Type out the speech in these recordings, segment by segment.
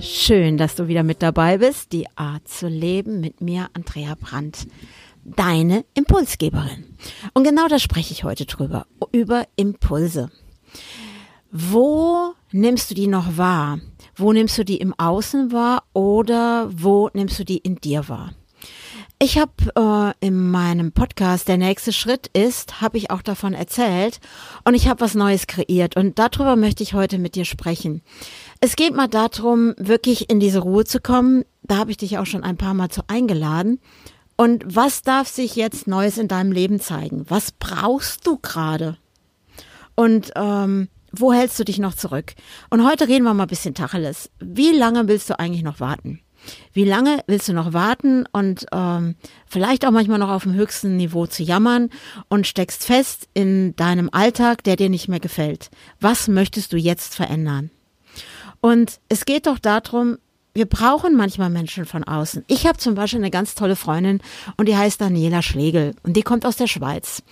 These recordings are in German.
Schön, dass du wieder mit dabei bist. Die Art zu leben mit mir, Andrea Brandt, deine Impulsgeberin. Und genau da spreche ich heute drüber, über Impulse. Wo nimmst du die noch wahr? Wo nimmst du die im Außen wahr oder wo nimmst du die in dir wahr? Ich habe äh, in meinem Podcast Der nächste Schritt ist, habe ich auch davon erzählt und ich habe was Neues kreiert und darüber möchte ich heute mit dir sprechen. Es geht mal darum, wirklich in diese Ruhe zu kommen. Da habe ich dich auch schon ein paar Mal zu eingeladen. Und was darf sich jetzt Neues in deinem Leben zeigen? Was brauchst du gerade? Und ähm, wo hältst du dich noch zurück? Und heute reden wir mal ein bisschen Tacheles. Wie lange willst du eigentlich noch warten? Wie lange willst du noch warten und ähm, vielleicht auch manchmal noch auf dem höchsten Niveau zu jammern und steckst fest in deinem Alltag, der dir nicht mehr gefällt? Was möchtest du jetzt verändern? Und es geht doch darum, wir brauchen manchmal Menschen von außen. Ich habe zum Beispiel eine ganz tolle Freundin und die heißt Daniela Schlegel und die kommt aus der Schweiz.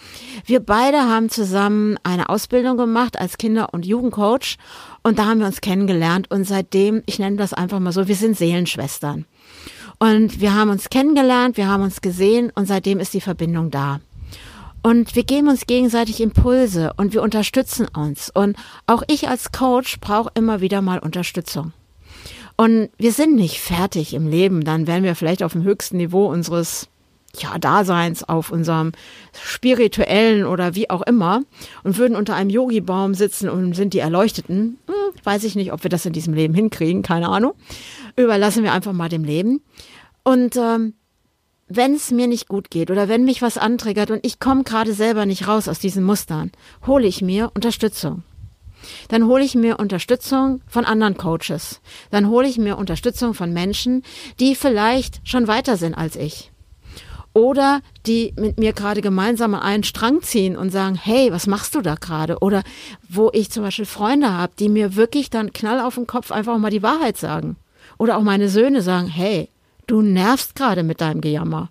Wir beide haben zusammen eine Ausbildung gemacht als Kinder- und Jugendcoach und da haben wir uns kennengelernt und seitdem, ich nenne das einfach mal so, wir sind Seelenschwestern. Und wir haben uns kennengelernt, wir haben uns gesehen und seitdem ist die Verbindung da. Und wir geben uns gegenseitig Impulse und wir unterstützen uns. Und auch ich als Coach brauche immer wieder mal Unterstützung. Und wir sind nicht fertig im Leben, dann wären wir vielleicht auf dem höchsten Niveau unseres ja, Daseins, auf unserem spirituellen oder wie auch immer und würden unter einem Yogi-Baum sitzen und sind die Erleuchteten. Hm, weiß ich nicht, ob wir das in diesem Leben hinkriegen, keine Ahnung. Überlassen wir einfach mal dem Leben. Und ähm, wenn es mir nicht gut geht oder wenn mich was antriggert und ich komme gerade selber nicht raus aus diesen Mustern, hole ich mir Unterstützung. Dann hole ich mir Unterstützung von anderen Coaches. Dann hole ich mir Unterstützung von Menschen, die vielleicht schon weiter sind als ich. Oder die mit mir gerade gemeinsam an einen Strang ziehen und sagen, hey, was machst du da gerade? Oder wo ich zum Beispiel Freunde habe, die mir wirklich dann knall auf den Kopf einfach mal die Wahrheit sagen. Oder auch meine Söhne sagen, hey, du nervst gerade mit deinem Gejammer.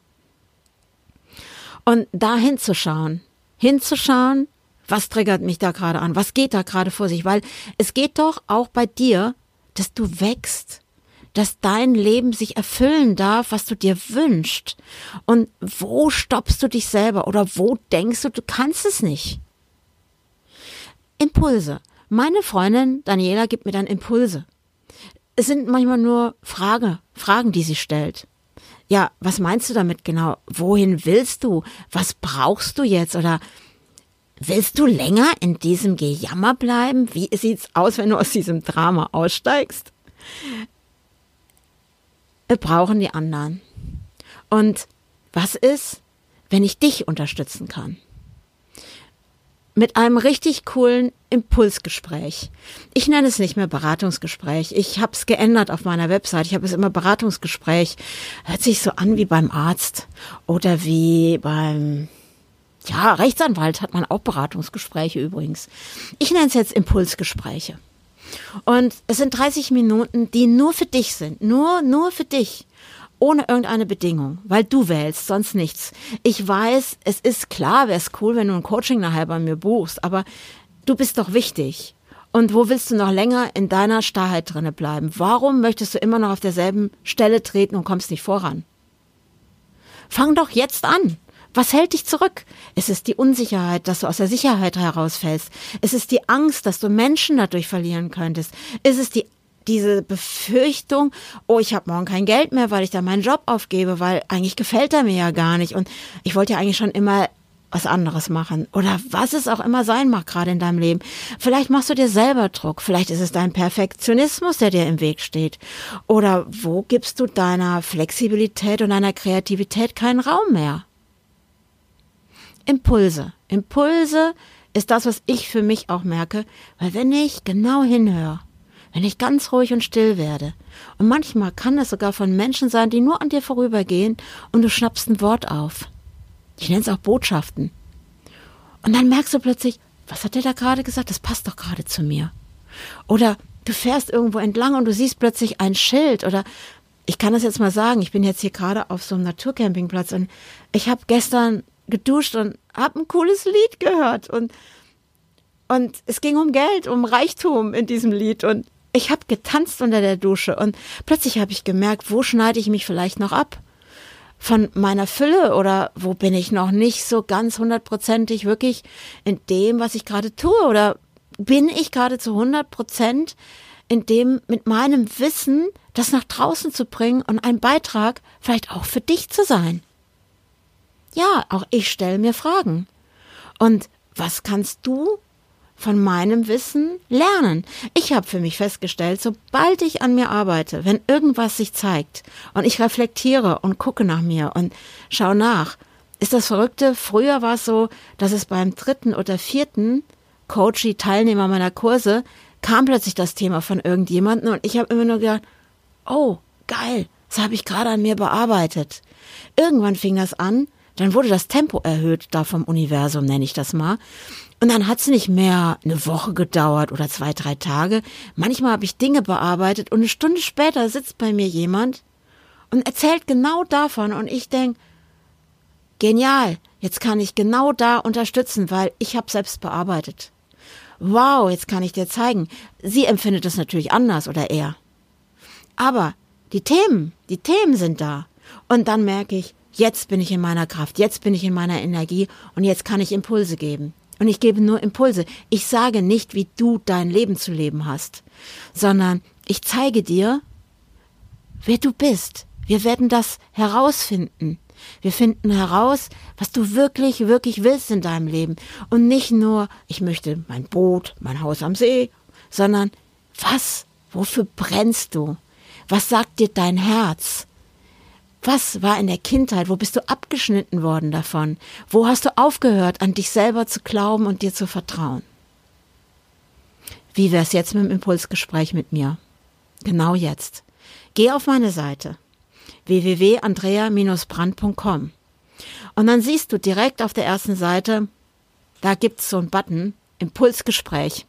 Und da hinzuschauen, hinzuschauen, was triggert mich da gerade an? Was geht da gerade vor sich? Weil es geht doch auch bei dir, dass du wächst, dass dein Leben sich erfüllen darf, was du dir wünschst. Und wo stoppst du dich selber oder wo denkst du, du kannst es nicht? Impulse. Meine Freundin Daniela gibt mir dann Impulse. Es sind manchmal nur Frage, Fragen, die sie stellt. Ja, was meinst du damit genau? Wohin willst du? Was brauchst du jetzt? Oder Willst du länger in diesem Gejammer bleiben? Wie sieht's aus, wenn du aus diesem Drama aussteigst? Wir brauchen die anderen. Und was ist, wenn ich dich unterstützen kann? Mit einem richtig coolen Impulsgespräch. Ich nenne es nicht mehr Beratungsgespräch. Ich habe es geändert auf meiner Website. Ich habe es immer Beratungsgespräch. Hört sich so an wie beim Arzt oder wie beim ja, Rechtsanwalt hat man auch Beratungsgespräche übrigens. Ich nenne es jetzt Impulsgespräche. Und es sind 30 Minuten, die nur für dich sind. Nur, nur für dich. Ohne irgendeine Bedingung, weil du wählst, sonst nichts. Ich weiß, es ist klar, wäre es cool, wenn du ein Coaching nachher bei mir buchst, aber du bist doch wichtig. Und wo willst du noch länger in deiner Starrheit drinne bleiben? Warum möchtest du immer noch auf derselben Stelle treten und kommst nicht voran? Fang doch jetzt an. Was hält dich zurück? Es ist die Unsicherheit, dass du aus der Sicherheit herausfällst. Es ist die Angst, dass du Menschen dadurch verlieren könntest. Es ist die diese Befürchtung, oh, ich habe morgen kein Geld mehr, weil ich da meinen Job aufgebe, weil eigentlich gefällt er mir ja gar nicht und ich wollte ja eigentlich schon immer was anderes machen oder was es auch immer sein mag gerade in deinem Leben. Vielleicht machst du dir selber Druck, vielleicht ist es dein Perfektionismus, der dir im Weg steht oder wo gibst du deiner Flexibilität und deiner Kreativität keinen Raum mehr? Impulse. Impulse ist das, was ich für mich auch merke, weil wenn ich genau hinhöre, wenn ich ganz ruhig und still werde. Und manchmal kann es sogar von Menschen sein, die nur an dir vorübergehen und du schnappst ein Wort auf. Ich nenne es auch Botschaften. Und dann merkst du plötzlich, was hat der da gerade gesagt? Das passt doch gerade zu mir. Oder du fährst irgendwo entlang und du siehst plötzlich ein Schild oder ich kann das jetzt mal sagen, ich bin jetzt hier gerade auf so einem Naturcampingplatz und ich habe gestern geduscht und habe ein cooles Lied gehört und und es ging um Geld, um Reichtum in diesem Lied und ich habe getanzt unter der Dusche und plötzlich habe ich gemerkt, wo schneide ich mich vielleicht noch ab von meiner Fülle oder wo bin ich noch nicht so ganz hundertprozentig wirklich in dem, was ich gerade tue oder bin ich gerade zu hundert Prozent in dem mit meinem Wissen das nach draußen zu bringen und ein Beitrag vielleicht auch für dich zu sein. Ja, auch ich stelle mir Fragen. Und was kannst du von meinem Wissen lernen. Ich habe für mich festgestellt, sobald ich an mir arbeite, wenn irgendwas sich zeigt und ich reflektiere und gucke nach mir und schaue nach, ist das Verrückte, früher war es so, dass es beim dritten oder vierten Coachy Teilnehmer meiner Kurse kam plötzlich das Thema von irgendjemandem und ich habe immer nur gedacht, oh, geil, das habe ich gerade an mir bearbeitet. Irgendwann fing das an, dann wurde das Tempo erhöht, da vom Universum nenne ich das mal. Und dann hat's nicht mehr eine Woche gedauert oder zwei, drei Tage. Manchmal habe ich Dinge bearbeitet und eine Stunde später sitzt bei mir jemand und erzählt genau davon und ich denk, genial, jetzt kann ich genau da unterstützen, weil ich habe selbst bearbeitet. Wow, jetzt kann ich dir zeigen. Sie empfindet es natürlich anders oder er. Aber die Themen, die Themen sind da. Und dann merke ich, jetzt bin ich in meiner Kraft, jetzt bin ich in meiner Energie und jetzt kann ich Impulse geben. Und ich gebe nur Impulse. Ich sage nicht, wie du dein Leben zu leben hast, sondern ich zeige dir, wer du bist. Wir werden das herausfinden. Wir finden heraus, was du wirklich, wirklich willst in deinem Leben. Und nicht nur, ich möchte mein Boot, mein Haus am See, sondern was, wofür brennst du? Was sagt dir dein Herz? Was war in der Kindheit? Wo bist du abgeschnitten worden davon? Wo hast du aufgehört, an dich selber zu glauben und dir zu vertrauen? Wie wär's jetzt mit dem Impulsgespräch mit mir? Genau jetzt. Geh auf meine Seite www.andrea-brand.com und dann siehst du direkt auf der ersten Seite, da gibt's so einen Button Impulsgespräch.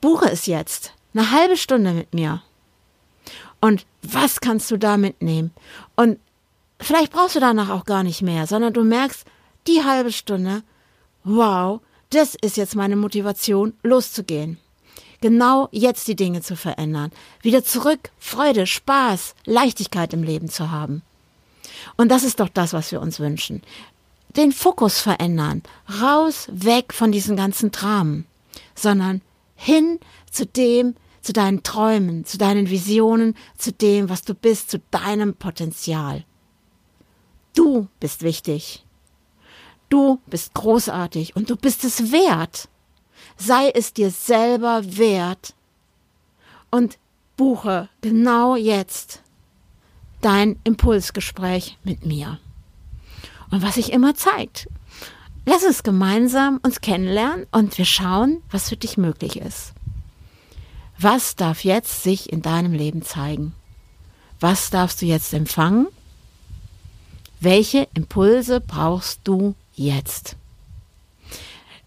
Buche es jetzt. Eine halbe Stunde mit mir. Und was kannst du da mitnehmen? Und vielleicht brauchst du danach auch gar nicht mehr, sondern du merkst, die halbe Stunde, wow, das ist jetzt meine Motivation, loszugehen. Genau jetzt die Dinge zu verändern. Wieder zurück, Freude, Spaß, Leichtigkeit im Leben zu haben. Und das ist doch das, was wir uns wünschen. Den Fokus verändern. Raus, weg von diesen ganzen Dramen. Sondern hin zu dem, zu deinen Träumen, zu deinen Visionen, zu dem, was du bist, zu deinem Potenzial. Du bist wichtig. Du bist großartig und du bist es wert. Sei es dir selber wert und buche genau jetzt dein Impulsgespräch mit mir. Und was sich immer zeigt. Lass uns gemeinsam uns kennenlernen und wir schauen, was für dich möglich ist. Was darf jetzt sich in deinem Leben zeigen? Was darfst du jetzt empfangen? Welche Impulse brauchst du jetzt?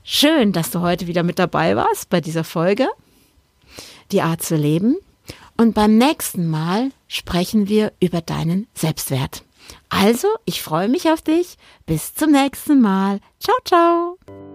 Schön, dass du heute wieder mit dabei warst bei dieser Folge. Die Art zu leben. Und beim nächsten Mal sprechen wir über deinen Selbstwert. Also, ich freue mich auf dich. Bis zum nächsten Mal. Ciao, ciao.